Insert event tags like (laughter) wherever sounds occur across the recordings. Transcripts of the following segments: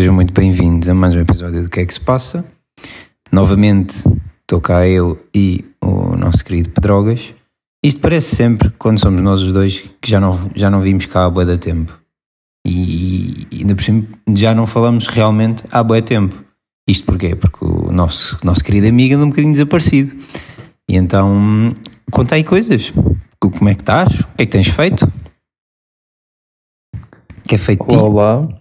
sejam muito bem-vindos a mais um episódio do Que é que se passa. Novamente estou cá eu e o nosso querido Pedrogas. Isto parece sempre quando somos nós os dois que já não, já não vimos cá há boa da tempo. E, e ainda por cima já não falamos realmente há boa tempo. Isto porquê? Porque o nosso, nosso querido amigo anda um bocadinho desaparecido. E então conta aí coisas. Como é que estás? O que é que tens feito? Que é feito? Olá.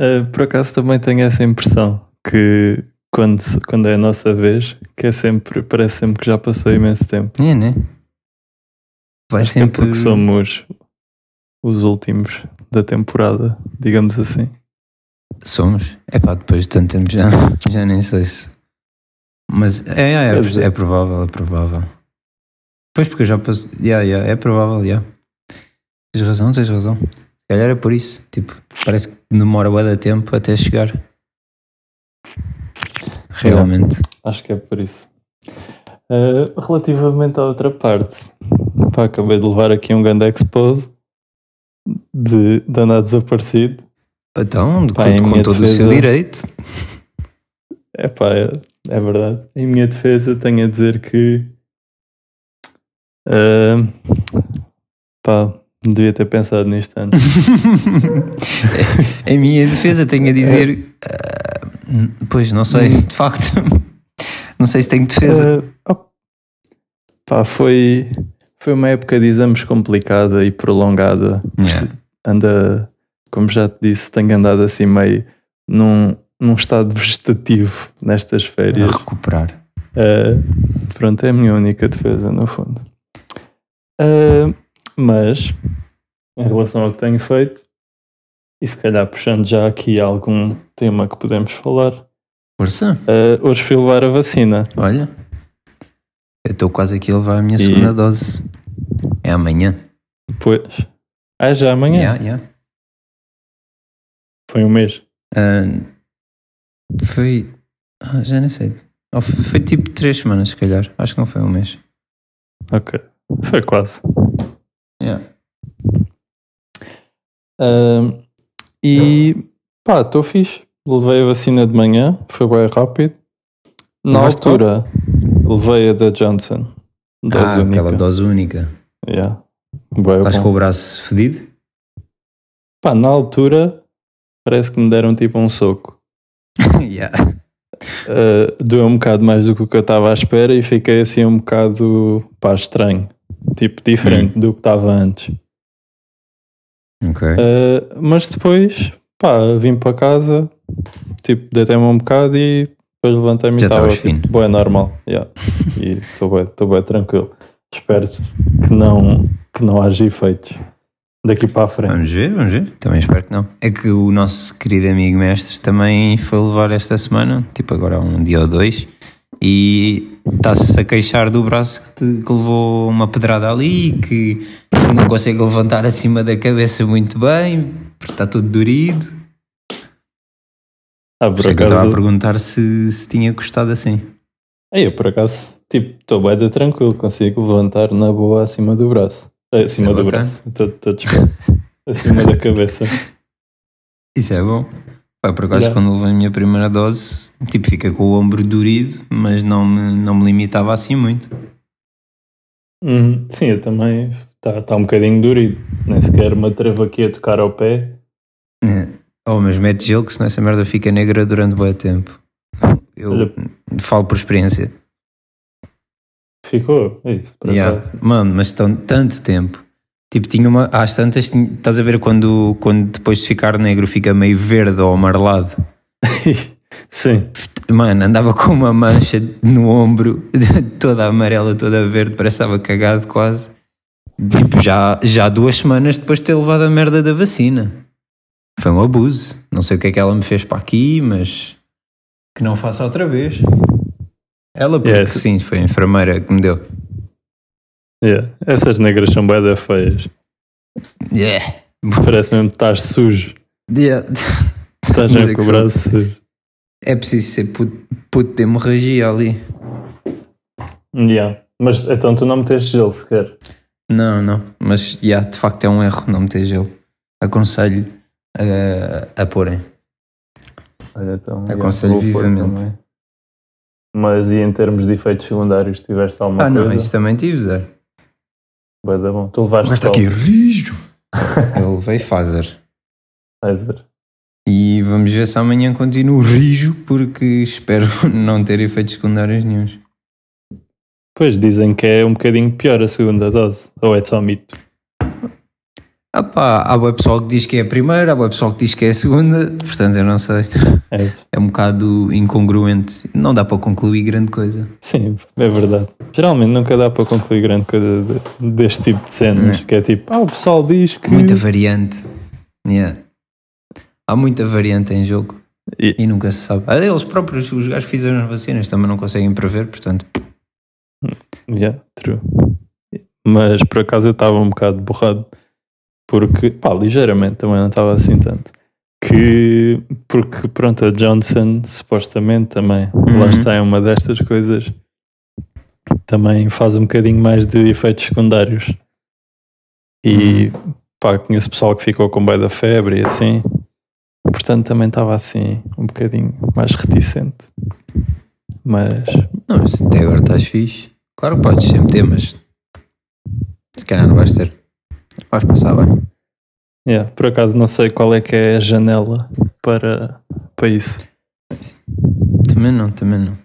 Uh, por acaso também tenho essa impressão que quando, quando é a nossa vez, que é sempre, parece sempre que já passou imenso tempo. É, né? Vai Acho é sempre. porque somos os últimos da temporada, digamos assim. Somos. É pá, depois de tanto tempo já, (laughs) já nem sei se. Mas é, é, dizer- é, é provável, é provável. Pois porque eu já passo. Yeah, yeah, é provável, yeah. Tens razão, tens razão. Calhar é por isso. Tipo, parece que demora bué de tempo até chegar. Realmente. Acho que é por isso. Uh, relativamente à outra parte, pá, acabei de levar aqui um grande expose de, andar desaparecido. Então, Pá, com, com todo o seu defesa- direito. É pá, é, é verdade. Em minha defesa, tenho a dizer que. ah, pá, devia ter pensado nisto antes. (laughs) em minha defesa, tenho a dizer. ah, pois, não sei, de facto. (laughs) Não sei se tenho defesa. Ah, oh, pá, foi, foi uma época de exames complicada e prolongada. Yeah. Anda, como já te disse, tenho andado assim meio num, num estado vegetativo nestas A férias. recuperar. Uh, pronto, é a minha única defesa, no fundo. Uh, mas, em relação ao que tenho feito, e se calhar puxando já aqui algum tema que podemos falar, Força. uh, hoje fui levar a vacina. Olha, eu estou quase aqui a levar a minha E- segunda dose. É amanhã. Depois. Ah, já amanhã? Yeah, yeah. Foi um mês. Ah, foi. ah, já nem sei. Oh, foi tipo três semanas, se calhar. Acho que não foi um mês. Ok. Foi quase. Yeah. E pá, estou fixe. Levei a vacina de manhã, foi bem rápido. Na altura, levei a da Johnson. Dose ah, única. aquela dose única. Yeah. Estás bom. com o braço fedido? Pá, na altura, parece que me deram tipo um soco. (laughs) yeah. Uh, doeu um bocado mais do que o que eu estava à espera e fiquei assim um bocado pá, estranho. Tipo, diferente do que estava antes. Ok. Uh, mas depois, pá, vim para casa, tipo, deitei-me um bocado e depois levantei-me e estava tipo, bué normal. Yeah. e estou bem, estou bem tranquilo. Espero que não, que não haja efeitos daqui para a frente. Vamos ver, vamos ver. Também espero que não. É que o nosso querido amigo mestre também foi levar esta semana, tipo agora um dia ou dois, e está-se a queixar do braço que, te- que levou uma pedrada ali, que não consegue levantar acima da cabeça muito bem, porque está tudo dorido. Ah, Por é que eu estava a acaso, perguntar se, se tinha gostado assim. Aí, eu por acaso, tipo, estou bem de tranquilo, consigo levantar na boa acima do braço. Eh, Acima é do bacana. braço, estou estou desculpa. (laughs) acima da cabeça. Isso é bom. Pá, por acaso, Já. quando levei a minha primeira dose, tipo, fica com o ombro dorido, mas não me, não me limitava assim muito. Uhum. Sim, eu também. Está tá um bocadinho durido. Nem sequer me atrevo aqui a tocar ao pé. É. Oh, mas mete gelo que senão essa merda fica negra durante bom tempo. Eu Olha. falo por experiência. Ficou. É isso, Yeah. Mano, mas estão tanto tempo. Tipo, tinha uma. Às tantas, tinha- estás a ver quando, quando depois de ficar negro fica meio verde ou amarelado? (laughs) Sim. Mano, andava com uma mancha no ombro, (laughs) toda amarela, toda verde, parece que estava cagado quase. Tipo, já, já duas semanas depois de ter levado a merda da vacina. Foi um abuso. Não sei o que é que ela me fez para aqui, mas que não faça outra vez. Ela, porque Yes. sim, foi a enfermeira que me deu. Yeah. Essas negras são bem da feias. Yeah. Parece mesmo que estás sujo. Yeah. (laughs) Estás sempre é com o braço sujo. É preciso ser puto, puto de hemorragia ali. Yeah. Mas então tu não meteste gelo sequer. Não, não. Mas, yeah, de facto é um erro não meter gelo. Aconselho a, a porem. Olha, então, Aconselho pôr vivamente. Mas e em termos de efeitos secundários, tiveste alguma Ah, não, coisa? isso também tive, Zé. Vai dar bom. Tu levaste Mas está aqui rijo. (laughs) Eu levei Pfizer. Pfizer. E vamos ver se amanhã continuo rijo, porque espero (laughs) não ter efeitos secundários nenhums. Pois dizem que é um bocadinho pior a segunda dose. Ou é só mito? Ah pá, há o pessoal que diz que é a primeira, há o pessoal que diz que é a segunda, portanto eu não sei. É, É um bocado incongruente. Não dá para concluir grande coisa. sim, é verdade. Geralmente nunca dá para concluir grande coisa de- deste tipo de cenas. Não. Que é tipo, ah, o pessoal diz que. Muita variante. Yeah. Há muita variante em jogo E- e nunca se sabe. Ah, Eles próprios, os gajos que fizeram as vacinas, também não conseguem prever, portanto. Yeah, true. Mas por acaso eu estava um bocado borrado. Porque, pá, ligeiramente também não estava assim tanto. Que, porque pronto, a Johnson supostamente também, Uhum. lá está, é uma destas coisas, também faz um bocadinho mais de efeitos secundários. E pá, conheço pessoal que ficou com bem da febre e assim, portanto também estava assim, um bocadinho mais reticente. Mas Não, mas até agora estás fixe. Claro que podes sempre ter, mas se calhar não vais ter. Vais passar bem. Yeah, por acaso não sei qual é que é a janela para, para isso. Também não, também não.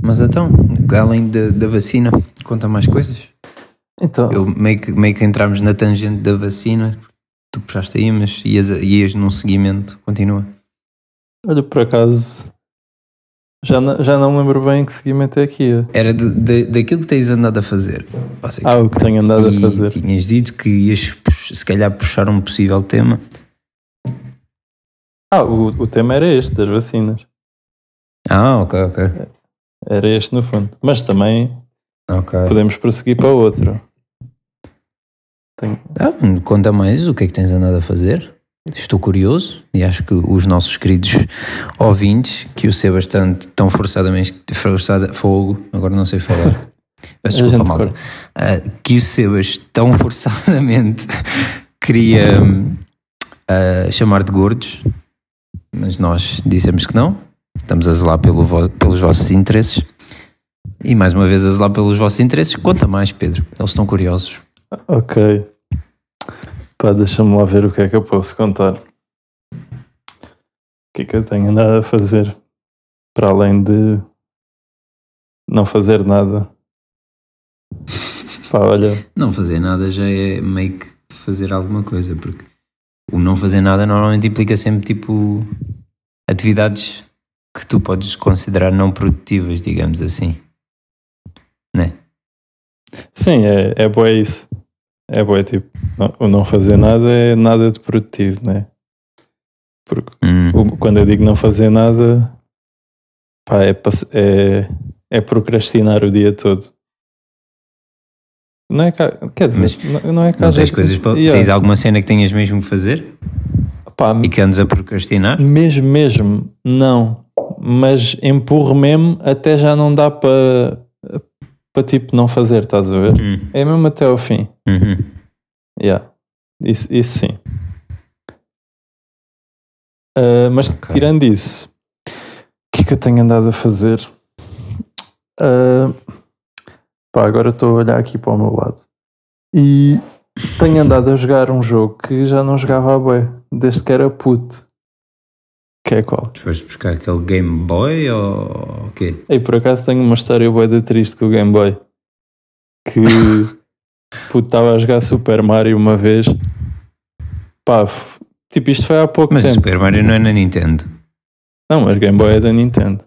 Mas então, além da, da vacina, conta mais coisas. Então, Eu meio que, meio que entramos na tangente da vacina, tu puxaste aí, mas ias, ias num seguimento, continua. olha, por acaso já não, já não me lembro bem que seguimento é aqui. Era de, de- daquilo que tens andado a fazer. Ah, o que tenho andado a e fazer. tinhas dito que ias se calhar puxar um possível tema. Ah, o, o tema era este, das vacinas. Ah, ok, ok. Era este no fundo. Mas também Ok. podemos prosseguir para outro. Tenho- Ah, conta mais o que é que tens andado a fazer. Estou curioso e acho que os nossos queridos ouvintes, que o Sebas tanto, tão forçadamente, forçada, fogo, agora não sei falar. (laughs) Peço desculpa, malta. Ah, que o Sebas tão forçadamente (laughs) queria ah, chamar de gordos, mas nós dissemos que não. Estamos a zelar pelo vo- pelos vossos interesses. E mais uma vez a zelar pelos vossos interesses. Conta mais, Pedro. Eles estão curiosos. Ok. Pá, deixa-me lá ver o que é que eu posso contar. O que é que eu tenho andado a fazer? Para além de não fazer nada. Pá, olha, Não fazer nada já é meio que fazer alguma coisa, porque o não fazer nada normalmente implica sempre tipo atividades que tu podes considerar não produtivas, digamos assim. Né? sim, é, é boa isso. É boa, tipo, não- o não fazer nada é nada de produtivo, né? Porque Hum. quando eu digo não fazer nada, pá, é, é, é procrastinar o dia todo. Não é há- quer dizer, Mas não, não é que Não tens coisas para. Yeah. Tens alguma cena que tenhas mesmo que fazer Pá, e que andes a procrastinar? mesmo, mesmo, não. Mas empurro mesmo até já não dá para para tipo não fazer, estás a ver? Hum. É mesmo até ao fim. Uhum. Yeah. Isso, isso sim. Ah, mas Ok. tirando isso, o que é que eu tenho andado a fazer? Ah, pá, agora estou a olhar aqui para o meu lado e tenho andado a jogar um jogo que já não jogava a bué, desde que era puto. Que é qual? Tu foste buscar aquele Game Boy ou o quê? Ei, por acaso tenho uma história bué de triste com o Game Boy. Que (laughs) puto estava a jogar Super Mario uma vez. Pá, tipo, isto foi há pouco Mas tempo. Super Mario não é na Nintendo. Não, mas Game Boy é da Nintendo.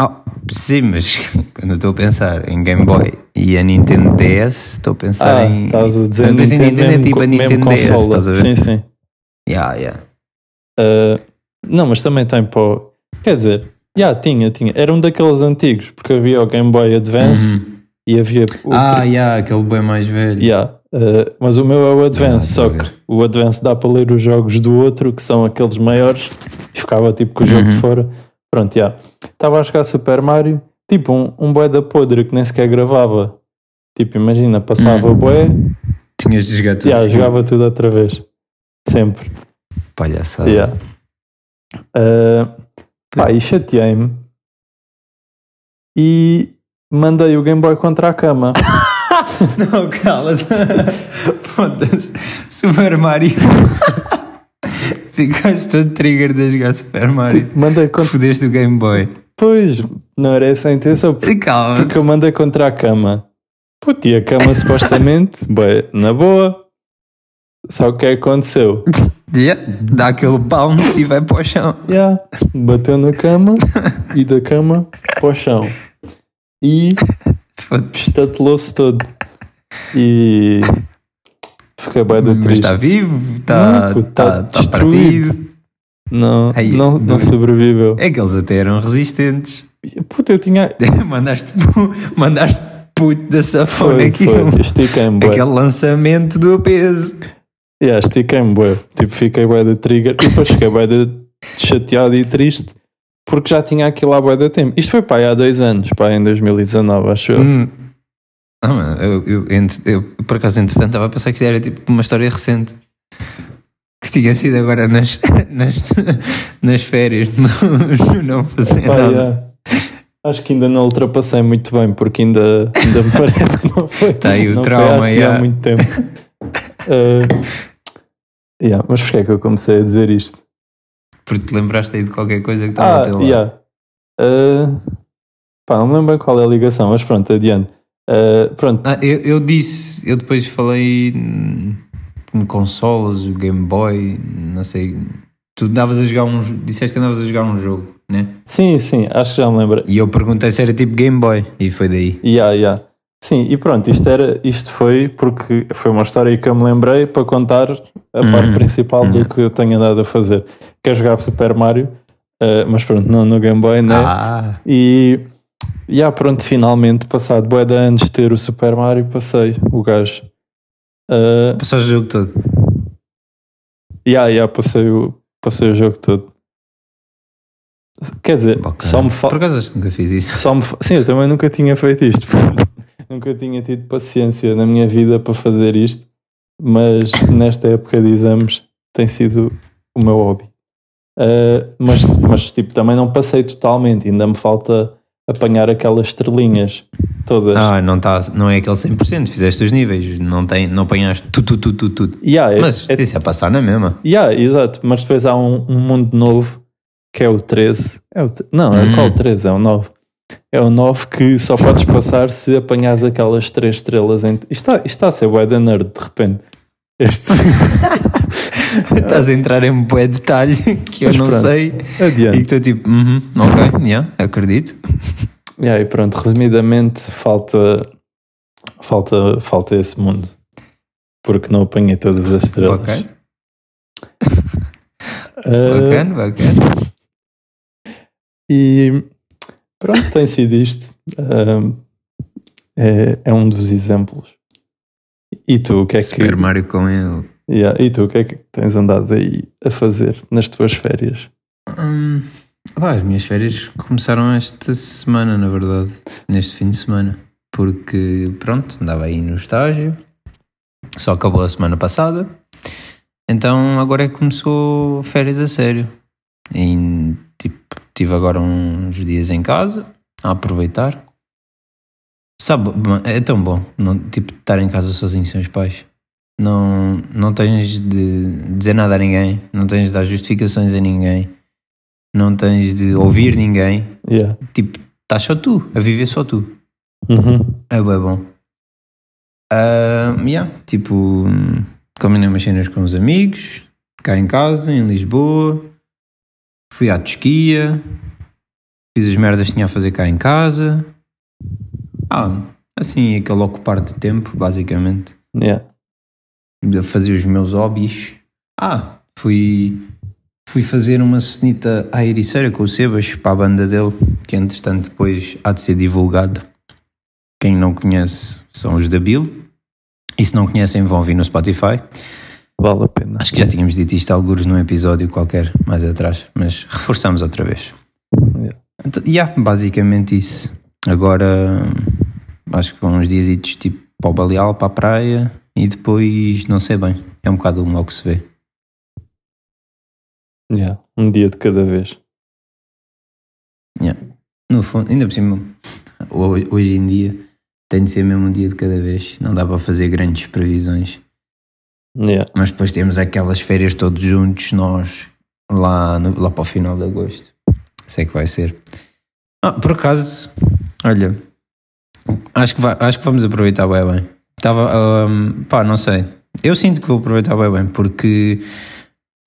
Ah, sim, mas (laughs) quando eu estou a pensar em Game Boy e a Nintendo DS, estou a pensar Ah, em. estás a dizer penso em Nintendo é tipo a Nintendo DS, estás a ver? Sim, sim. Yeah, yeah. Ah, não, mas também tem para o... Quer dizer, já tinha, tinha. Era um daqueles antigos, porque havia o Game Boy Advance Uhum. e havia o... Ah, pri- yeah, aquele bem mais velho. Yeah, uh, mas o meu é o Advance, Ah, só que o Advance dá para ler os jogos do outro, que são aqueles maiores, e ficava tipo com o jogo Uhum. de fora. Pronto, já. Estava a jogar Super Mario, tipo um, um bué da podre que nem sequer gravava. Tipo, imagina, passava Uhum. o bué, Tinhas de jogar tudo. já, seguido. jogava tudo outra vez. Sempre. Palhaçada. Yeah. Uh, pá, e chateei-me e mandei o Game Boy contra a cama. (laughs) Não, cala-te. (laughs) Foda-se. Super Mario. (laughs) Ficaste todo trigger de jogar Super Mario. Tipo, mandei contra. Fodeste o Game Boy. Pois, não era essa a intenção. Calma. Porque eu mandei contra a cama. Puto, e a cama supostamente, bem, na boa. Só que o que aconteceu? Yeah. Dá aquele bounce e vai para o chão. Yeah. Bateu na cama (laughs) e da cama para o chão. E estatelou-se todo. E fiquei bem Mas triste. está vivo, está tá, tá tá destruído. partido. Não, Ai, não, não sobreviveu. É que eles até eram resistentes. Puta, eu tinha. (laughs) mandaste, mandaste puto da safona Foi, aquilo. foi. Estiquei-me, bué. Aquele lançamento do peso. Yeah, estiquei-me, bué. Tipo, fiquei bué de trigger. E depois fiquei bué de chateado e triste porque já tinha aquilo há bué de tempo. Isto foi pá, há dois anos, pá, em 2019, acho eu. Hum. Não, mano, eu, eu, ent- eu, por acaso, entretanto, estava a pensar que era tipo uma história recente. Que tinha sido agora nas, (laughs) nas, nas férias, (laughs) não, não fazer nada. yeah. Acho que ainda não ultrapassei muito bem, porque ainda, ainda me parece que não foi, Tá aí o não trauma, foi assim yeah. há muito tempo. Uh, (laughs) yeah, mas porquê é que eu comecei a dizer isto? Porque te lembraste aí de qualquer coisa que estava Ah, ao teu lado. yeah. Uh, pá, não me lembro qual é a ligação, mas pronto, adiante. Uh, pronto, Ah, eu, eu disse, eu depois falei hum, como consolas, o Game Boy, não sei. Tu andavas a jogar um disseste que andavas a jogar um jogo, né? sim, sim, acho que já me lembro. E eu perguntei se era tipo Game Boy, e foi daí. Yeah, yeah. Sim, e pronto, isto, era, isto foi porque foi uma história que eu me lembrei para contar a parte Uhum. principal do que eu tenho andado a fazer. Que é jogar Super Mario, uh, mas pronto, não no Game Boy, né? Ah, E, e ah, pronto, finalmente, passado bué de anos de ter o Super Mario, passei o gajo. Uh, passaste o jogo todo. yeah, yeah, passei, o, passei o jogo todo. Quer dizer, Bacana. só me falta. Por acaso nunca fiz isso. Só me Sim, eu também nunca tinha feito isto. (laughs) nunca tinha tido paciência na minha vida para fazer isto, mas nesta época de exames tem sido o meu hobby. Uh, mas, mas tipo, também não passei totalmente, ainda me falta apanhar aquelas estrelinhas todas. Ah, não, tá, não é aquele 100%, fizeste os níveis, não, tem, não apanhaste tudo, tudo, tudo, tudo. Yeah, é- Mas é, isso é passar na mesma. yeah, exato, mas depois há um, um mundo novo que é o 13. É o, não, é Hum. qual o 13? É o 9. É o 9 que só podes passar se apanhares aquelas 3 estrelas. Em, isto, está, isto está a ser bué da nerd de repente. Este. (laughs) Estás a entrar em bué detalhe que eu Mas não pronto. sei e que Adiante. estou tipo, uhum, ok, yeah, acredito. (laughs) Yeah, e pronto, resumidamente, falta, falta, falta esse mundo. Porque não apanhei todas as estrelas. (laughs) Bacana, Ah, bacana, bacana. E pronto, tem sido isto. Ah, é, é um dos exemplos. E tu, o que é que. Super Mario com ele. Yeah, e tu, o que é que tens andado aí a fazer nas tuas férias? Hum, pá, as minhas férias começaram esta semana, na verdade, neste fim de semana, porque pronto, andava aí no estágio, só acabou a semana passada, então agora é que começou férias a sério. E tive agora uns dias em casa a aproveitar. Sabe, é tão bom não, tipo, estar em casa sozinho sem os pais. Não, não tens de dizer nada a ninguém, não tens de dar justificações a ninguém, não tens de ouvir ninguém. Yeah. Tipo, estás só tu, a viver só tu. Uhum. É bem bom. Ah, yeah, tipo, combinei umas cenas com os amigos, cá em casa, em Lisboa. Fui à Tosquia, fiz as merdas que tinha a fazer cá em casa. Ah, assim, aquele ocupar de tempo, basicamente. Yeah. fazer os meus hobbies. Ah, fui, fui fazer uma cenita à Ericeira com o Sebas para a banda dele, que entretanto depois há de ser divulgado. Quem não conhece são os da Bill. E se não conhecem, vão vir no Spotify. Vale a pena. Acho que já tínhamos dito isto alguns num episódio qualquer mais atrás, mas reforçamos outra vez. Yeah. Então, yeah, basicamente isso. Agora acho que vão uns dias tipo para o Baleal, para a praia e depois não sei bem. É um bocado um logo que se vê. Yeah, um dia de cada vez. No fundo, ainda por cima, ho- hoje em dia tem de ser mesmo um dia de cada vez. Não dá para fazer grandes previsões. Yeah. Mas depois temos aquelas férias todos juntos, nós, lá, no- lá para o final de agosto. Sei que vai ser. Ah, por acaso, olha, acho que, vai- acho que vamos aproveitar bem bem. Estava, ahm, pá, não sei. Eu sinto que vou aproveitar bem bem, porque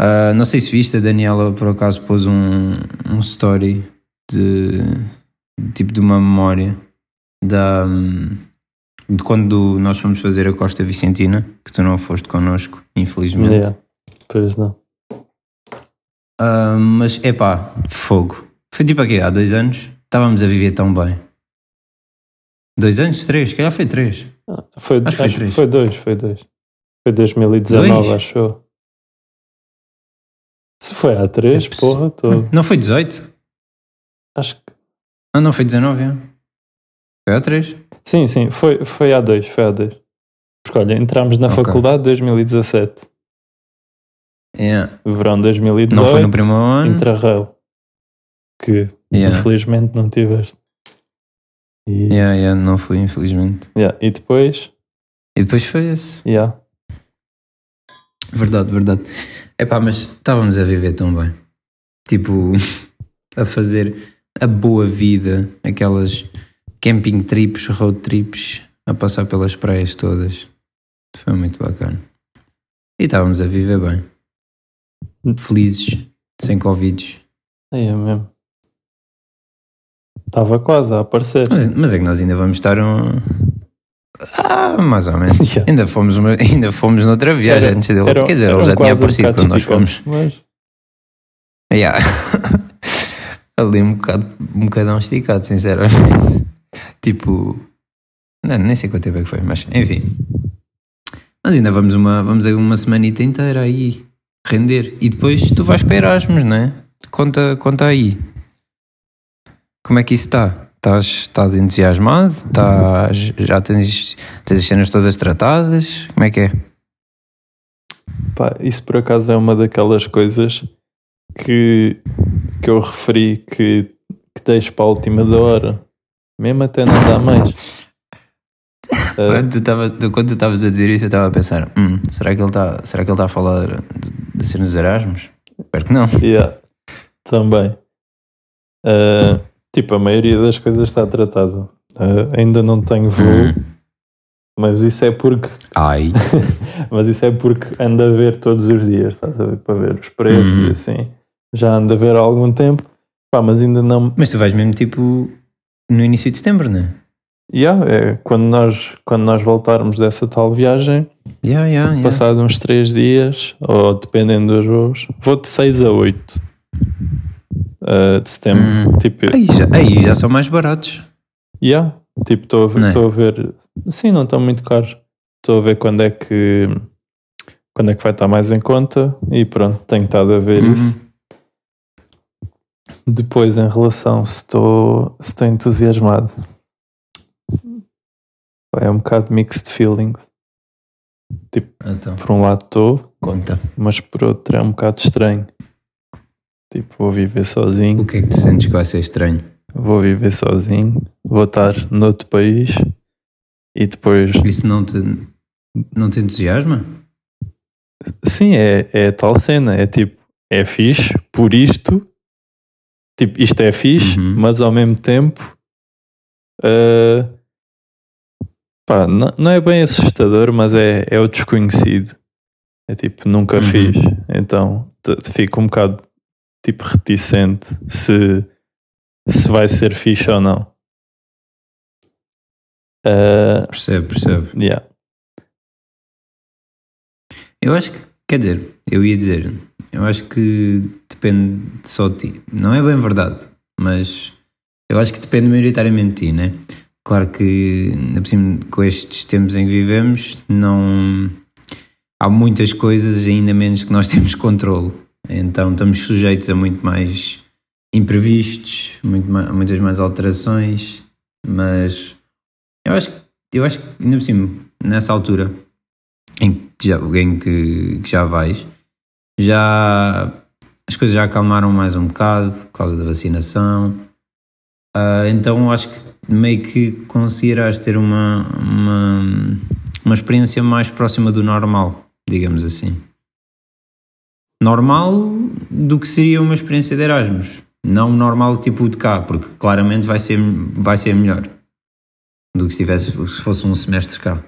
ah, não sei se viste, a Daniela por acaso pôs um, um story de tipo de uma memória da, hum, de quando nós fomos fazer a Costa Vicentina, que tu não foste connosco, infelizmente. Yeah. Pois não. Ah, mas é pá, fogo. Foi tipo aqui, há dois anos, estávamos a viver tão bem. Dois anos? Três? Calhar foi três. Foi, Acho acho, que foi três. foi dois, foi dois. Foi 2019, Dois? acho eu. Se foi há três, É porra, tô, Não foi 18? acho que. Ah, não foi 19, é. Foi há três. Sim, sim, foi, foi há dois, foi há dois. Porque olha, entramos na Ok. faculdade em 2017, Yeah. verão 2018. Não foi no primeiro ano. Intrarrail. Que Yeah. infelizmente não tiveste. E, Yeah, yeah, não fui, infelizmente. yeah, e depois, E depois foi esse. yeah, Verdade, verdade. Epá, mas estávamos a viver tão bem. Tipo, (laughs) a fazer a boa vida, aquelas camping trips, road trips, a passar pelas praias todas. Foi muito bacana. E estávamos a viver bem. Felizes, sem Covid. é mesmo. Estava quase a aparecer. Mas, mas é que nós ainda vamos estar um. Ah, mais ou menos. (laughs) Yeah. Ainda fomos, uma- (laughs) ainda fomos noutra viagem Era- antes dele. Era- Quer dizer, ele já tinha um aparecido bocado quando nós fomos. Mas, Yeah. (laughs) Ali um bocado, um bocadão esticado, sinceramente. Tipo, não, nem sei quanto tempo é que foi, mas enfim. Mas ainda vamos uma, vamos uma semanita inteira aí render. E depois tu vais para Erasmus, não é? Conta, conta aí. Como é que isso está? Estás, estás entusiasmado? Estás, já tens, tens as cenas todas tratadas? Como é que é? pá, isso por acaso é uma daquelas coisas que, que eu referi que, que deixo para a última da hora. Mesmo até não dá mais. (laughs) Quando tu quando tu estavas a dizer isso, eu estava a pensar: "Hum, será que ele está está a falar de, ser nos Erasmus? Espero que não. (laughs) Yeah, também. Ah, tipo, a maioria das coisas está tratada. Ah, ainda não tenho voo, Hum. mas isso é porque Ai, (laughs) mas isso é porque ando a ver todos os dias, estás a ver? Para ver os preços Uhum. e assim. Já ando a ver há algum tempo, pá, mas ainda não. mas tu vais mesmo tipo no início de setembro, não é? Yeah, é quando nós, quando nós voltarmos dessa tal viagem, Yeah, yeah, passado uns 3 dias, ou dependendo dos voos, vou de 6 a 8 ah, de setembro. Hum. Tipo, Aí, já, aí já são mais baratos. Yeah, tipo, estou a, ver- Não é? estou a ver. Sim, não estão muito caros. Estou a ver quando é que quando é que vai estar mais em conta e pronto, tenho estado a ver Uhum. isso. Depois, em relação se estou, se estou entusiasmado, é um bocado mixed feelings. Então, Por um lado estou, conta. mas por outro é um bocado estranho. Tipo, vou viver sozinho, O que é que tu sentes que vai ser estranho? vou viver sozinho, vou estar noutro país e depois Isso não te, não te entusiasma? Sim, é, é tal cena. É tipo, é fixe por isto. Tipo, isto é fixe, Uhum. mas ao mesmo tempo. ah, pá, não, não é bem assustador, mas é, é o desconhecido. É tipo, nunca Uhum. fiz. Então te- te fico um bocado tipo reticente se, se vai ser fixe ou não. Ah, Percebo, percebo. yeah. Eu acho que, quer dizer, eu ia dizer, eu acho que depende só de ti. Não é bem verdade, mas eu acho que depende maioritariamente de ti, né? Claro que, cima, com estes tempos em que vivemos, não. Há muitas coisas, ainda menos que nós (laughs) temos controle. Então estamos sujeitos a muito mais imprevistos, muito ma- muitas mais alterações, mas eu acho, que- eu acho que, ainda por cima, nessa altura, em que já, em que, que já vais, já as coisas já acalmaram mais um bocado por causa da vacinação. Uh, então acho que meio que conseguirás ter uma, uma, uma experiência mais próxima do normal, digamos assim. Normal do que seria uma experiência de Erasmus. Não normal tipo de cá, porque claramente vai ser, vai ser melhor do que se, tivesse, se fosse um semestre cá.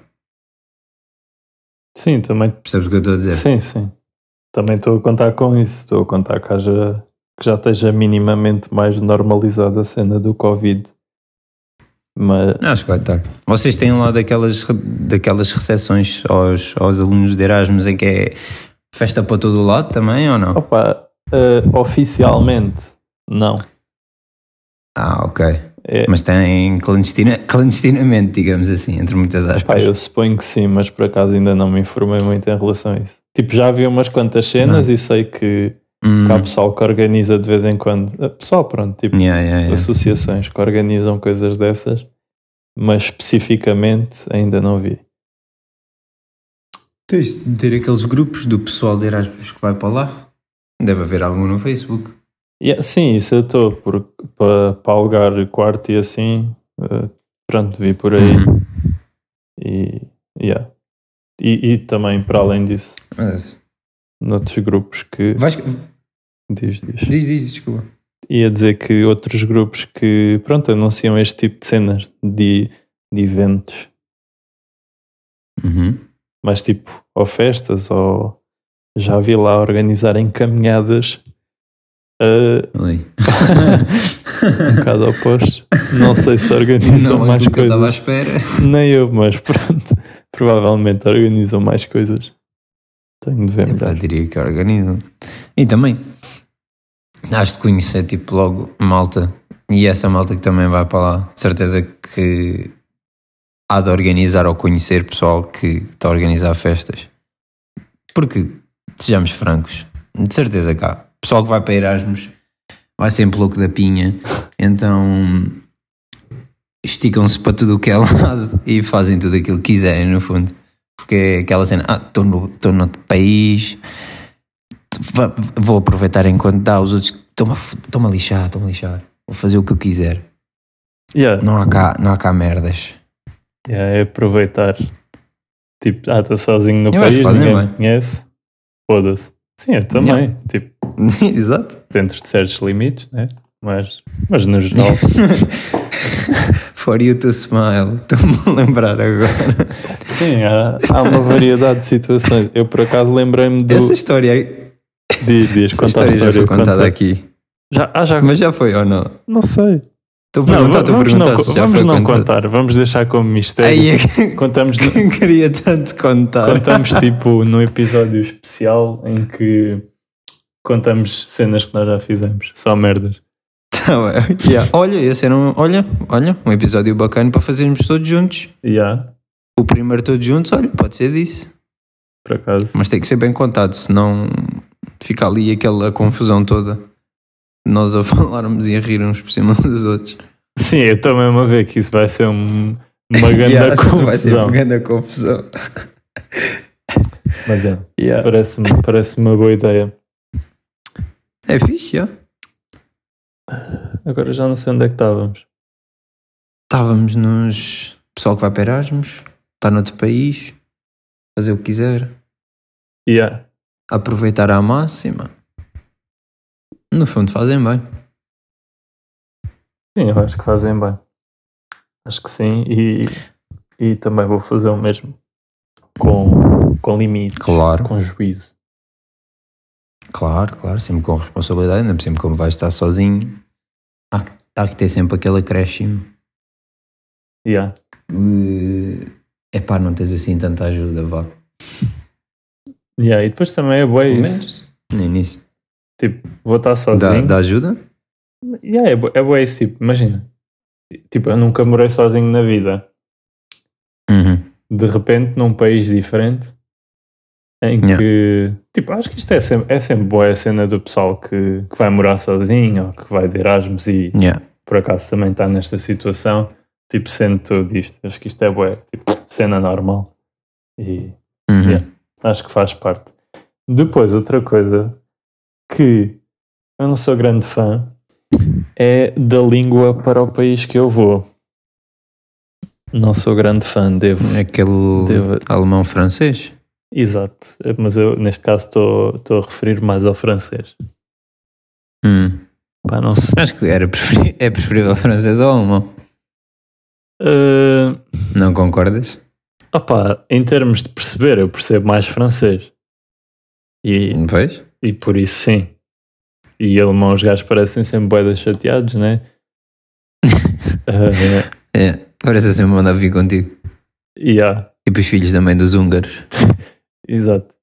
Sim, também. Percebes o que eu estou a dizer? Sim, sim. Também estou a contar com isso. Estou a contar que, haja, que já esteja minimamente mais normalizada a cena do Covid. Mas... Acho que vai estar. Vocês têm lá daquelas, daquelas recepções aos, aos alunos de Erasmus em que é festa para todo o lado também ou não? Opa, uh, oficialmente, não. Ah, ok. É. Mas tem clandestina, clandestinamente, digamos assim, entre muitas aspas. Pá, eu suponho que sim, mas por acaso ainda não me informei muito em relação a isso. Tipo, já vi umas quantas cenas não. e sei que, hum. que há pessoal que organiza de vez em quando. Eh, pessoal, pronto, tipo, yeah, yeah, yeah. associações que organizam coisas dessas, mas especificamente ainda não vi. Tens de ter aqueles grupos do pessoal de Erasmus que vai para lá. Deve haver algum no Facebook. Yeah, sim, isso eu estou para, para alugar quarto e assim. Uh, pronto, vi por aí. Uhum. E, yeah. E, e também, para além disso, Mas... noutros grupos que. Vais... Diz, diz. Diz, diz, desculpa. Ia dizer que outros grupos que, pronto, anunciam este tipo de cenas, de, de eventos. Uhum. Mas tipo, ou festas, ou já vi lá organizarem caminhadas Uh, (laughs) um bocado oposto. Não sei se organizam não, mais coisas. Que eu estava à espera. Nem eu, mas pronto. Provavelmente organizam mais coisas. Tenho de ver melhor. Eu diria que organizam. E também, acho de conhecer tipo logo malta. E essa malta que também vai para lá. De certeza que há de organizar ou conhecer pessoal que está a organizar festas. Porque, sejamos francos, de certeza cá pessoal que vai para Erasmus vai sempre louco da pinha, então esticam-se para tudo o que é (laughs) lado e fazem tudo aquilo que quiserem, no fundo. Porque é aquela cena, ah, estou no, estou noutro país, vou aproveitar enquanto dá, os outros estão-me a lixar, estão-me a lixar, vou fazer o que eu quiser. Yeah. Não, há cá, não há cá merdas. Yeah, é aproveitar. Tipo, ah, estou sozinho no eu país, ninguém me conhece, foda-se. Sim, eu também. Yeah. Tipo, (laughs) Exato. Dentro de certos limites, né? Mas, mas no geral. (laughs) For you to smile, (laughs) estou-me a lembrar agora. Sim, há, há, uma variedade de situações. Eu por acaso lembrei-me do. Essa história. Diz, diz, conta história, a história. Já foi contada conta. aqui. Já, ah, já... Mas já foi ou não? Não sei. Estou a perguntar, estou a perguntar não, se já Vamos não contado. contar, vamos deixar como mistério. É Contamos (laughs) no... queria tanto contar. Contamos (laughs) tipo num episódio especial em que contamos cenas que nós já fizemos, só merdas. Tá yeah. Olha, esse era um, olha, olha, um episódio bacana para fazermos todos juntos. Yeah. O primeiro todos juntos, olha, pode ser disso. Por acaso. Mas tem que ser bem contado, senão fica ali aquela confusão toda. Nós a (laughs) falarmos e a rir uns por cima dos outros. Sim, eu estou mesmo a ver que isso vai ser um, uma (laughs) grande yeah, confusão. Vai ser uma grande confusão. Mas é, (laughs) yeah. parece-me parece uma boa ideia. É fixe, já. Agora já não sei onde é que estávamos. Estávamos nos. Pessoal que vai para Erasmus, está noutro país, fazer o que quiser. Yeah. Aproveitar à máxima. No fundo, fazem bem. Sim, eu acho que fazem bem. Acho que sim. E, e também vou fazer o mesmo. Com, com limites. Claro. Com juízo. Claro, claro, sempre com responsabilidade, ainda sempre como vais estar sozinho, há, há que ter sempre aquele acréscimo. Yeah. É pá, não tens assim tanta ajuda, vá. (laughs) Yeah, e depois também é boa isso. No início. Tipo, vou estar sozinho. Dá, dá ajuda? Yeah, é, boa, é boa isso, tipo, imagina. Tipo, eu nunca morei sozinho na vida. Uhum. De repente, num país diferente, em que, yeah. tipo, acho que isto é sempre, é sempre boa a cena do pessoal que, que vai morar sozinho ou que vai de Erasmus e yeah. por acaso também está nesta situação, tipo, sendo tudo isto. Acho que isto é boa, tipo, cena normal. E uhum. yeah, acho que faz parte. Depois, outra coisa que eu não sou grande fã é da língua para o país que eu vou. Não sou grande fã, devo. Aquele Devo- alemão francês. Exato, mas eu neste caso estou a referir mais ao francês. Hum. Pá, não sei. Acho que era preferi- é preferível francês ou alemão. Uh, Não concordas? opá, em termos de perceber, eu percebo mais francês. E, Vês? e por isso sim. E alemão os gajos parecem sempre boedas chateados, né? uh, (laughs) É. Parece assim mandar vir contigo. yeah, Tipo os filhos também dos húngaros. (laughs) exato.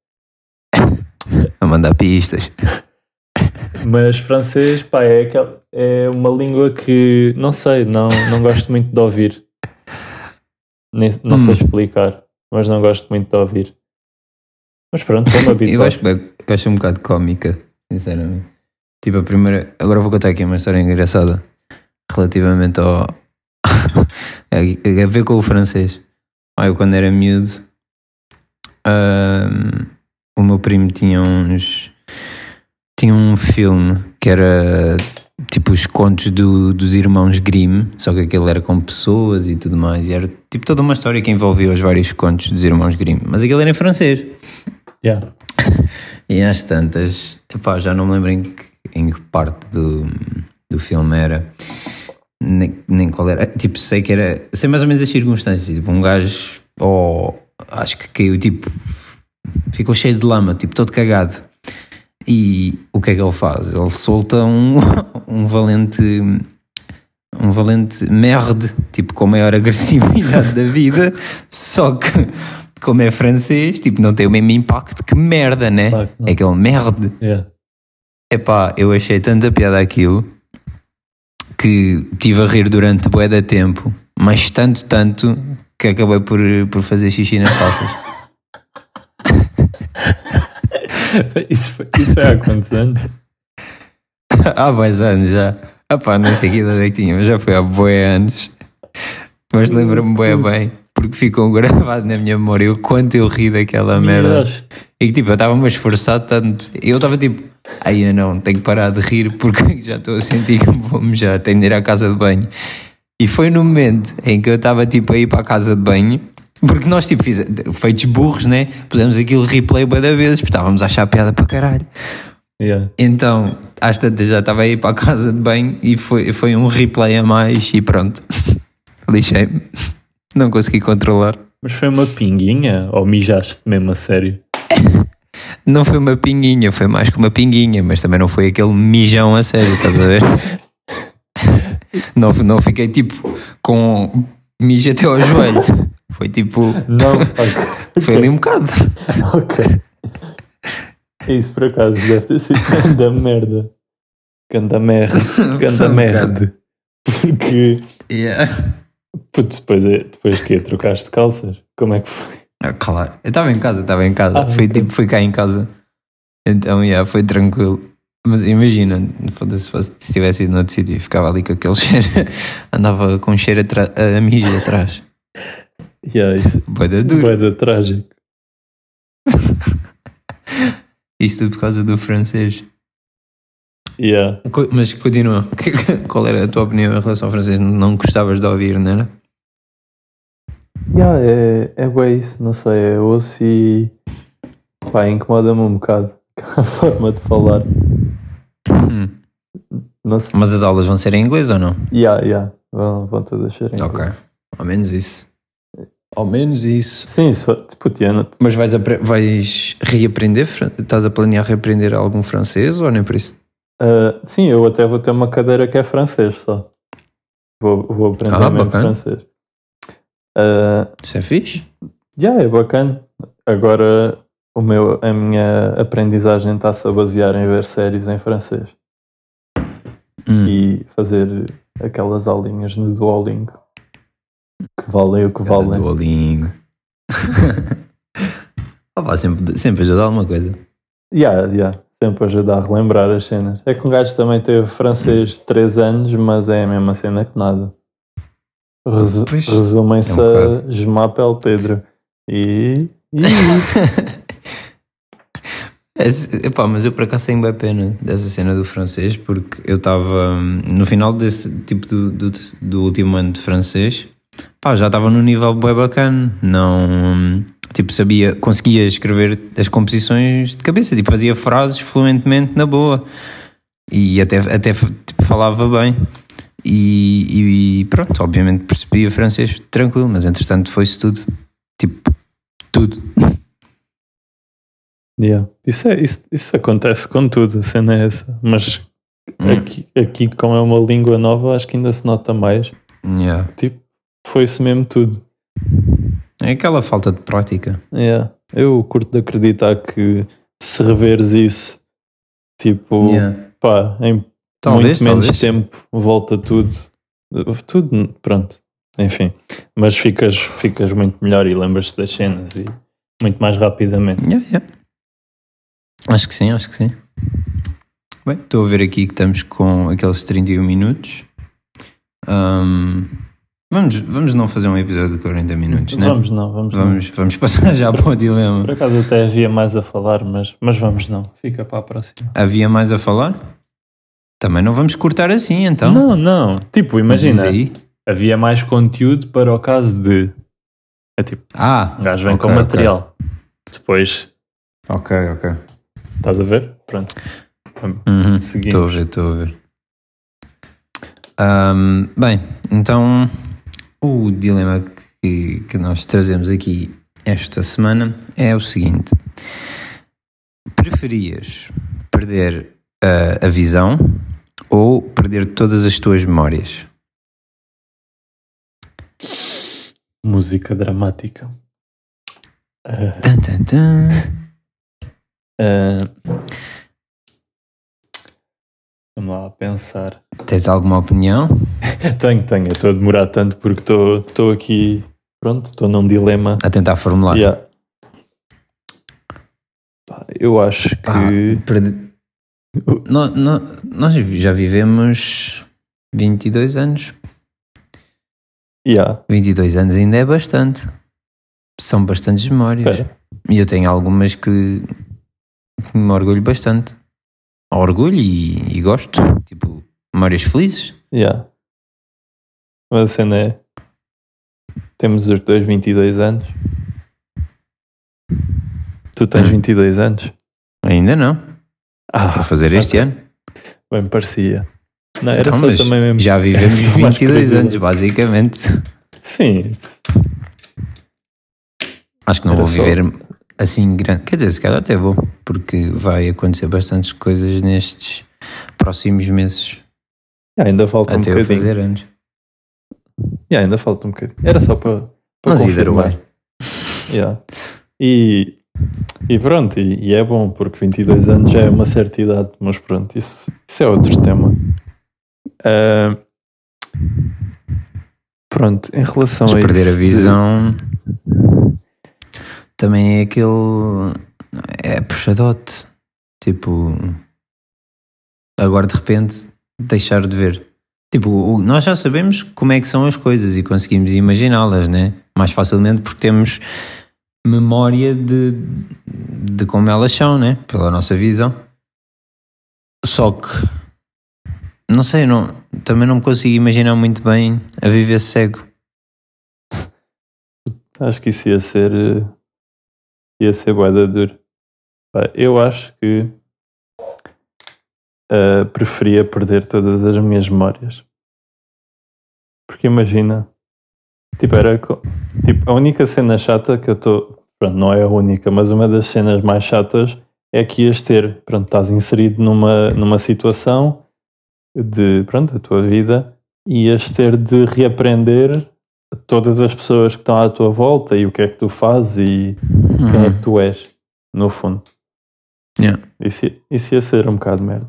(laughs) A mandar pistas. Mas francês, pá, é, aquela- é uma língua que não sei, não, não gosto muito de ouvir. Nem- não sei Hum. explicar, mas não gosto muito de ouvir. Mas pronto, vou-me (laughs) Eu habituar. acho, eu acho um bocado cómica, sinceramente. Tipo, a primeira. Agora vou contar aqui uma história engraçada relativamente ao. (laughs) a ver com o francês. Ah, eu, quando era miúdo, ahm, o meu primo tinha uns. Tinha um filme que era tipo os contos do- dos irmãos Grimm, só que aquele era com pessoas e tudo mais. E era tipo toda uma história que envolvia os vários contos dos irmãos Grimm. Mas aquele era em francês. Yeah. (laughs) E às tantas, epá, já não me lembro em que, em que parte do, do filme era, nem, nem qual era. Tipo, sei que era, sei mais ou menos as circunstâncias. Tipo, um gajo, ou acho que caiu, tipo, ficou cheio de lama, tipo, todo cagado. E o que é que ele faz? Ele solta um, (laughs) um valente. Um valente merde, tipo, com a maior agressividade da vida, só que, como é francês, tipo, não tem o mesmo impacto que merda, né? Claro. É aquele merde. Yeah. Epá, eu achei tanta piada aquilo que tive a rir durante bué de tempo, mas tanto, tanto que acabei por, por fazer xixi nas calças. (laughs) Isso, foi- isso foi há quantos anos? há mais anos já. Epá, não sei que idade é que tinha, mas já foi há bué anos. Mas lembro-me bué bem, porque ficou (laughs) gravado na minha memória o quanto eu ri daquela merda. Miraste. E que tipo, eu estava-me a esforçar tanto. Eu estava tipo, ai eu não, tenho que parar de rir porque (laughs) já estou a sentir que vou-me já, tenho de ir à casa de banho. E foi no momento em que eu estava tipo a ir para a casa de banho, porque nós tipo, fiz, feitos burros, né? Pusemos aquilo replay bué da vezes, porque estávamos a achar piada para caralho. Yeah. Então, às tantas já estava a ir para a casa de banho e foi, foi um replay a mais e pronto. (laughs) Lixei-me. Não consegui controlar. Mas foi uma pinguinha ou mijaste mesmo a sério? (laughs) Não foi uma pinguinha, foi mais que uma pinguinha, mas também não foi aquele mijão a sério, estás a ver? (laughs) Não, não fiquei tipo com mijo até ao joelho. Foi tipo, Não, (laughs) ok. foi ali um bocado. ok. Isso por acaso deve ter sido ganda merda. Ganda merda. (laughs) Ganda merda. Porque, Yeah. putz, depois, é- depois que trocaste calças? Como é que foi? Ah, claro, eu estava em casa, estava em casa. Ah, foi ok. tipo, foi cá em casa. Então, yeah, foi tranquilo. Mas imagina, se fosse- se tivesse ido noutro sítio e ficava ali com aquele (laughs) cheiro, andava com cheiro atra- a mijo atrás. Yeah, isso (laughs) Boa duro. trágico. (laughs) Isto tudo por causa do francês. Yeah. Mas continua. Qual era a tua opinião em relação ao francês? Não gostavas de ouvir, não era? Yeah, é, é bem isso, não sei, eu ouço e pá, incomoda-me um bocado a forma de falar. Hum. Não sei. Mas as aulas vão ser em inglês ou não? Yeah, yeah, vão, vão todas ser em Ok. inglês. Ao menos isso. Ao menos isso. Sim, isso, tipo, Tiana, Mas vais, vais reaprender? Estás a planear reaprender algum francês ou nem por isso? Uh, sim, eu até vou ter uma cadeira que é francês só. Vou, vou aprender Ah, mesmo bacana. francês. Uh, Isso é fixe? yeah, é bacana. Agora o meu, a minha aprendizagem está-se a basear em ver séries em francês Hum. e fazer aquelas aulinhas no Duolingo que valem o que valem. Duolingo. (laughs) Opa, sempre, sempre ajuda alguma coisa. Yeah, yeah. Sempre ajuda a relembrar as cenas. É que um gajo também teve francês 3 anos, mas é a mesma cena que nada. Resu- Resumem-se é um a Gemapel Pedro. E. e (laughs) É, mas eu por acaso tenho bem pena dessa cena do francês, porque eu estava hum, no final desse tipo do, do, do último ano de francês, pá, já estava no nível bem bacana, não, hum, tipo, sabia, conseguia escrever as composições de cabeça, tipo, fazia frases fluentemente na boa e até, até tipo, falava bem. E, e, pronto, obviamente percebia francês tranquilo, mas entretanto foi-se tudo, tipo, tudo. (laughs) Yeah. Isso, é, isso, isso acontece com tudo, a cena é essa. Mas hum. aqui, aqui, como é uma língua nova, acho que ainda se nota mais. Yeah. Tipo, foi-se mesmo tudo. É aquela falta de prática. Yeah. Eu curto de acreditar que se reveres isso, tipo, yeah. pá, em talvez, muito menos talvez. tempo volta tudo. Tudo, pronto. Enfim. Mas ficas, ficas muito melhor e lembras-te das cenas e muito mais rapidamente. Yeah, yeah. Acho que sim, acho que sim. Bem, estou a ver aqui que estamos com aqueles 31 minutos. Um, vamos, vamos não fazer um episódio de 40 minutos, né? Vamos não, vamos vamos, não. Vamos (laughs) passar já para o dilema. Por acaso até havia mais a falar, mas, mas vamos não. Fica para a próxima. Havia mais a falar? Também não vamos cortar assim, então. Não, não. Tipo, imagina. Havia mais conteúdo para o caso de. É tipo. Ah! O gajo vem okay, com material. Okay. Depois. Ok, ok. Estás a ver? Pronto. Uhum, estou a ver, estou a ver. Um, bem, então o dilema que, que nós trazemos aqui esta semana é o seguinte: preferias perder a, a visão ou perder todas as tuas memórias? Música dramática. Uh... Tan, tan, tan. Uh, vamos lá pensar. Tens alguma opinião? (laughs) tenho, tenho. Estou a demorar tanto porque estou aqui, pronto, estou num dilema. A tentar formular. Yeah. Eu acho que. Ah, perde... nós, nós já vivemos 22 anos. Yeah. 22 anos ainda é bastante. São bastantes memórias. Pera. E eu tenho algumas que me orgulho bastante. Orgulho e, e gosto. Tipo, memórias felizes. Yeah. Mas a cena é. Temos os dois 22 anos. Tu tens hum. 22 anos? Ainda não. Ah, Vou fazer este ano. Bem, parecia. Não, era então, só também mesmo. Já (laughs) vivemos 22 anos, basicamente. Sim. Acho que não era vou viver assim grande. Quer dizer, se calhar até vou, porque vai acontecer bastantes coisas nestes próximos meses. ainda falta até um bocadinho. fazer anos. Yeah, ainda falta um bocadinho. Era só para, para Mas confirmar. Yeah. E, e pronto, e, e, é bom, porque 22 anos já é uma certa idade, mas pronto, isso, isso é outro tema. Uh, pronto, em relação mas a perder a visão... De também é aquele. É puxadote. Tipo. Agora de repente deixar de ver. Tipo, nós já sabemos como é que são as coisas e conseguimos imaginá-las, né? Mais facilmente porque temos memória de, de como elas são, né? Pela nossa visão. Só que. Não sei, não, também não me consigo imaginar muito bem a viver cego. Acho que isso ia ser eh, ia ser boeda duro. Eu acho que uh, preferia perder todas as minhas memórias. Porque imagina, tipo, era tipo, a única cena chata que eu estou, pronto, não é a única, mas uma das cenas mais chatas é que ias ter, pronto, estás inserido numa, numa situação de, pronto, a tua vida, e ias ter de reaprender todas as pessoas que estão à tua volta e o que é que tu fazes e uhum. quem é que tu és, no fundo. Yeah. Isso, isso ia ser um bocado merda.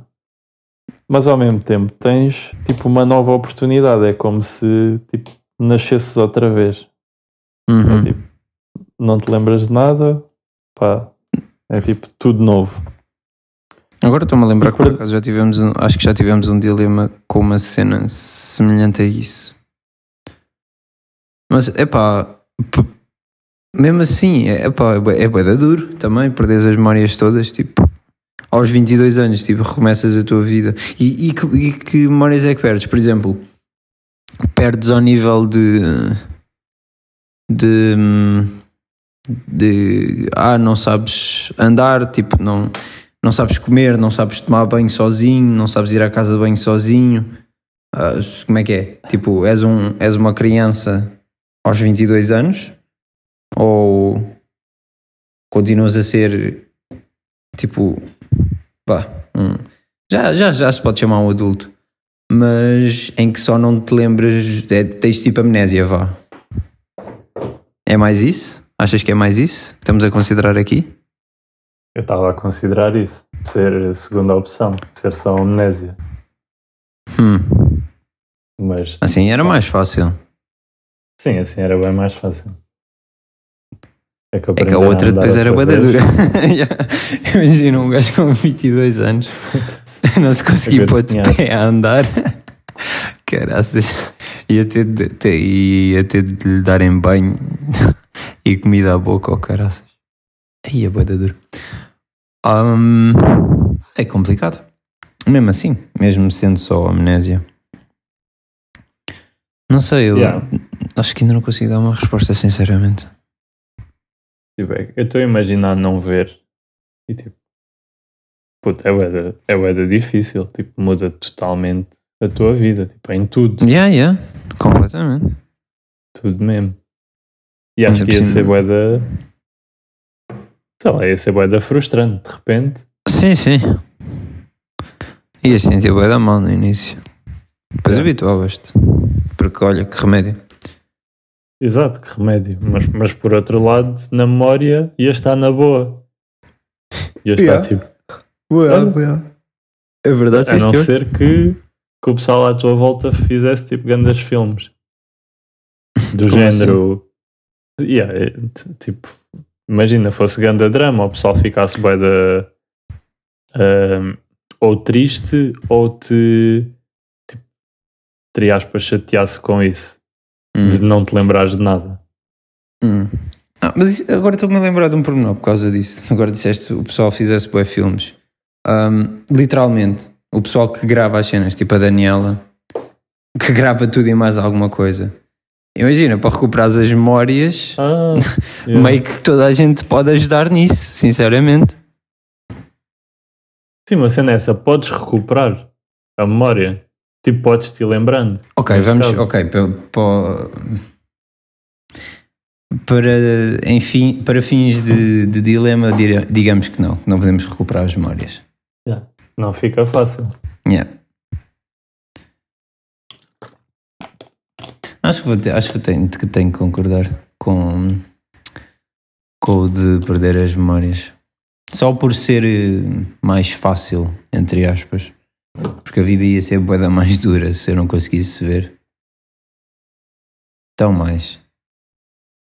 Mas ao mesmo tempo tens tipo uma nova oportunidade. É como se tipo, nascesses outra vez. Uhum. É, tipo, não te lembras de nada, pá, é tipo tudo novo. Agora estou-me a lembrar que por acaso já tivemos, acho que já tivemos um dilema com uma cena semelhante a isso. Mas, é pá, mesmo assim, é pá, é bué duro também, perder as memórias todas, tipo, aos 22 anos, tipo, recomeças a tua vida. E, e, que, e que memórias é que perdes? Por exemplo, perdes ao nível de. de. de. ah, não sabes andar, tipo, não, não sabes comer, não sabes tomar banho sozinho, não sabes ir à casa de banho sozinho. Ah, como é que é? Tipo, és, um, és uma criança aos 22 anos ou continuas a ser tipo pá, um, já, já, já se pode chamar um adulto, mas em que só não te lembras, é, tens tipo amnésia, vá. É mais isso? Achas que é mais isso que estamos a considerar aqui? Eu estava a considerar isso, ser a segunda opção, ser só amnésia. Hum. Mas Assim era mais fácil. Sim, assim era bem mais fácil. É que, É que a outra andar depois era outra bué da vez- dura. (laughs) Imagina um gajo com 22 anos (laughs) não se conseguir Agora pôr de pé a andar. (laughs) Caraças. Ia ter de, ter, ia ter de lhe darem banho e comida à boca, oh caraças. Aí é bué da dura. Hum, é complicado. Mesmo assim, mesmo sendo só amnésia. Não sei, eu Yeah. acho que ainda não consigo dar uma resposta, sinceramente. Tipo, é eu estou a imaginar não ver e tipo, puta, é bué é bué difícil, tipo, muda totalmente a tua vida, tipo, em tudo, Yeah, yeah, completamente. tudo mesmo. E acho que ia ser cima- bué da, sei lá, ia ser bué da frustrante, de repente, Sim, sim. Ias sentir bem da mal no início. Depois É. habituavas-te. Porque olha, que remédio. exato, que remédio, mas, mas por outro lado, na memória, ia estar na boa. Ia estar Yeah. tipo, É verdade, a não ser que, que o pessoal à tua volta fizesse tipo grandes filmes do Como género yeah, é, tipo imagina fosse grande drama o pessoal ficasse bem da ahm, ou triste ou te entre aspas chateasse com isso Hum, de não te lembrares de nada hum. Ah, mas isso- agora estou-me a lembrar de um pormenor por causa disso. (laughs) Agora disseste o pessoal fizesse bué filmes. Ahm, literalmente, o pessoal que grava as cenas, tipo a Daniela, que grava tudo e mais alguma coisa. Imagina, para recuperar as memórias, ah, (laughs) yeah. meio que toda a gente pode ajudar nisso, sinceramente. sim, mas cena é essa podes recuperar a memória tipo podes te ir lembrando Ok, vamos. caso. Ok, para, para, enfim, para fins de, de dilema, digamos que não, que não podemos recuperar as memórias. não fica fácil Yeah. Acho que, vou ter, acho que, tenho, que tenho que concordar com, com o de perder as memórias. Só por ser eh, mais fácil, entre aspas. Porque a vida ia ser boeda mais (laughs) dura se eu não conseguisse ver. Tão mais.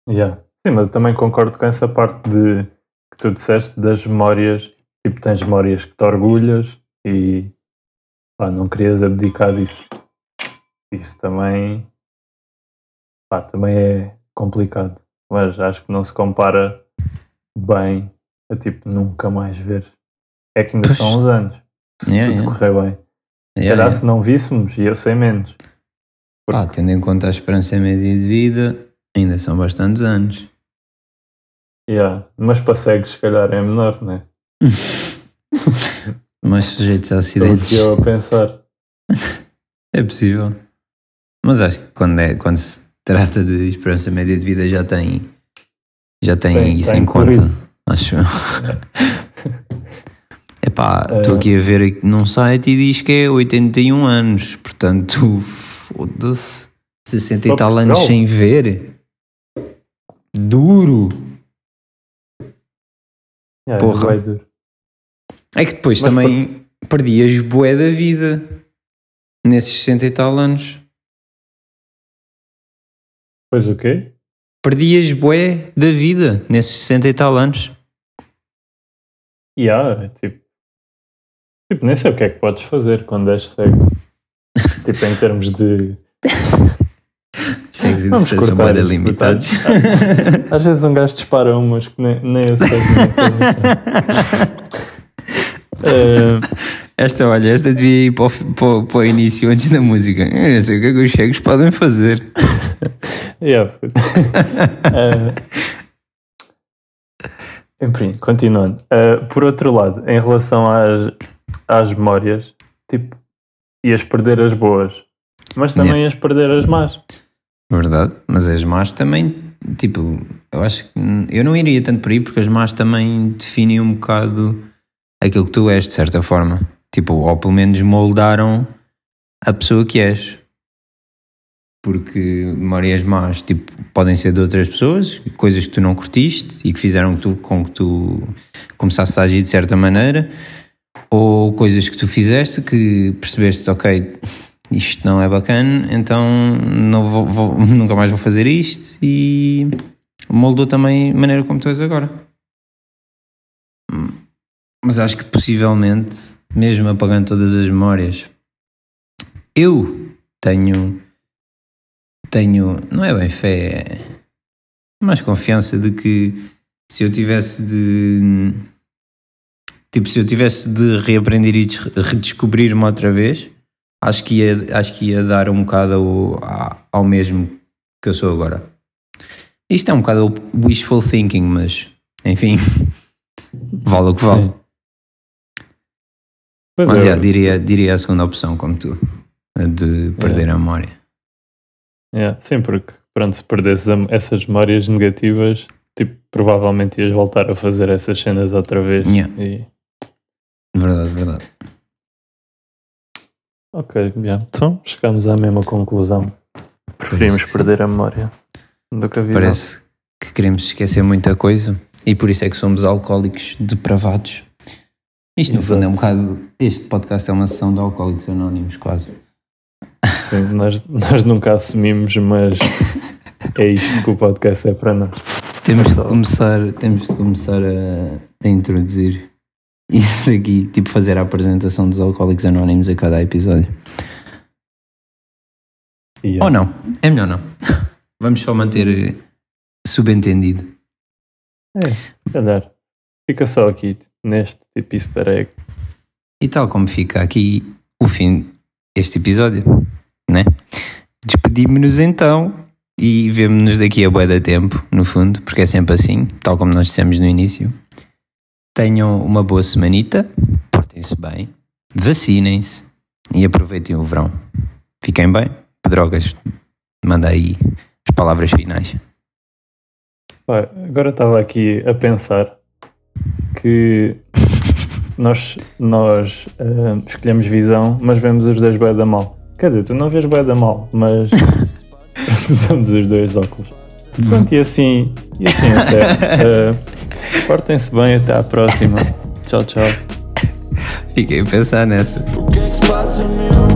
Yeah. Sim, mas eu também concordo com essa parte de que tu disseste das memórias, tipo, tens memórias que te orgulhas e pá, não querias abdicar disso. Isso também, pá, também é complicado, mas acho que não se compara bem a tipo nunca mais ver. É que ainda Pois. são uns anos, Yeah, tudo yeah. correr bem. Yeah, Calhar yeah. se não víssemos, ia ser menos. Pá, tendo em conta a esperança média de vida, ainda são bastantes anos. Yeah. Mas para cegos, se calhar é menor, né? (laughs) Mais sujeitos a Estou acidentes. aqui eu a pensar. (laughs) É possível. Mas acho que quando, é, quando se trata de esperança média de vida já tem, já tem, Tem- isso tem em conta. Acho eu. (laughs) Epá, É. estou aqui a ver num site e diz que é 81 anos. Portanto, foda-se. 60 e tal anos sem ver. Duro. Yeah, Porra. vai duro. É que depois Mas também perdias bué da vida nesses 60 e tal anos. Pois o quê? Perdias bué da vida nesses 60 e tal anos. Yeah, é tipo. Tipo, nem sei o que é que podes fazer quando és cego. (laughs) tipo, em termos de. Chegas e cortar bué isto, limitados. (laughs) Às vezes um gajo dispara umas que nem, nem eu sei. é é. Uh, (laughs) Esta, olha, esta devia ir para o, para para o início antes da música. Eu não sei o que é que os cegos podem fazer. yeah. Uh, enfim, continuando. Uh, por outro lado, em relação às, às memórias, tipo, ias perder as boas, mas também ias perder as más. Verdade, mas as más também, tipo, eu acho que eu não iria tanto por aí porque as más também definem um bocado aquilo que tu és, de certa forma. Tipo, ou pelo menos moldaram a pessoa que és. Porque memórias más, tipo, podem ser de outras pessoas, coisas que tu não curtiste e que fizeram que tu, com que tu começasses a agir de certa maneira, ou coisas que tu fizeste que percebeste, ok, isto não é bacana, então não vou- vou- (laughs) nunca mais vou fazer isto e moldou também a maneira como tu és agora. Mas acho que possivelmente, mesmo apagando todas as memórias, eu tenho, tenho, não é bem fé, é mais confiança de que se eu tivesse de, tipo, se eu tivesse de reaprender e des- redescobrir-me outra vez, acho que ia, acho que ia dar um bocado ao, ao mesmo que eu sou agora. Isto é um bocado wishful thinking, mas enfim, (laughs) vale o que vale. Sim. Pois Mas é, diria, diria a segunda opção, como tu, a de perder a memória. yeah, sim, porque pronto, se perdesses essas memórias negativas, tipo, provavelmente ias voltar a fazer essas cenas outra vez. Yeah. E, Verdade, verdade. ok, yeah. então chegamos à mesma conclusão. Preferimos Parece que sim. perder a memória do que a visão. Parece que queremos esquecer muita coisa e por isso é que somos alcoólicos depravados. Isto no fundo é um Exato. bocado. Este podcast é uma sessão de alcoólicos anónimos, quase. Sim, nós, nós nunca assumimos, mas é isto que o podcast é para nós. Temos de começar, temos de começar a, a introduzir (laughs) isso aqui, tipo fazer a apresentação dos alcoólicos anónimos a cada episódio. Yeah. Ou não, é melhor não. (laughs) Vamos só manter eh, subentendido. Se calhar. Fica só aqui, neste tipo easter egg. E tal como fica aqui o fim deste episódio, né? Despedimos-nos então e vemo-nos daqui a bué de tempo, no fundo, porque é sempre assim, tal como nós dissemos no início. Tenham uma boa semanita, portem-se bem, vacinem-se e aproveitem o verão. Fiquem bem. Pedrogas, manda aí as palavras finais. Agora estava aqui a pensar que nós, nós ah, escolhemos visão, mas vemos os dois bué da mal. Quer dizer, tu não vês bué da mal, mas (laughs) (laughs) usamos os dois óculos. Pronto, e assim, e assim é sério. Ah, (laughs) Portem-se bem, até à próxima. Tchau, tchau. Fiquei a pensar nessa. O que é que se passa, meu?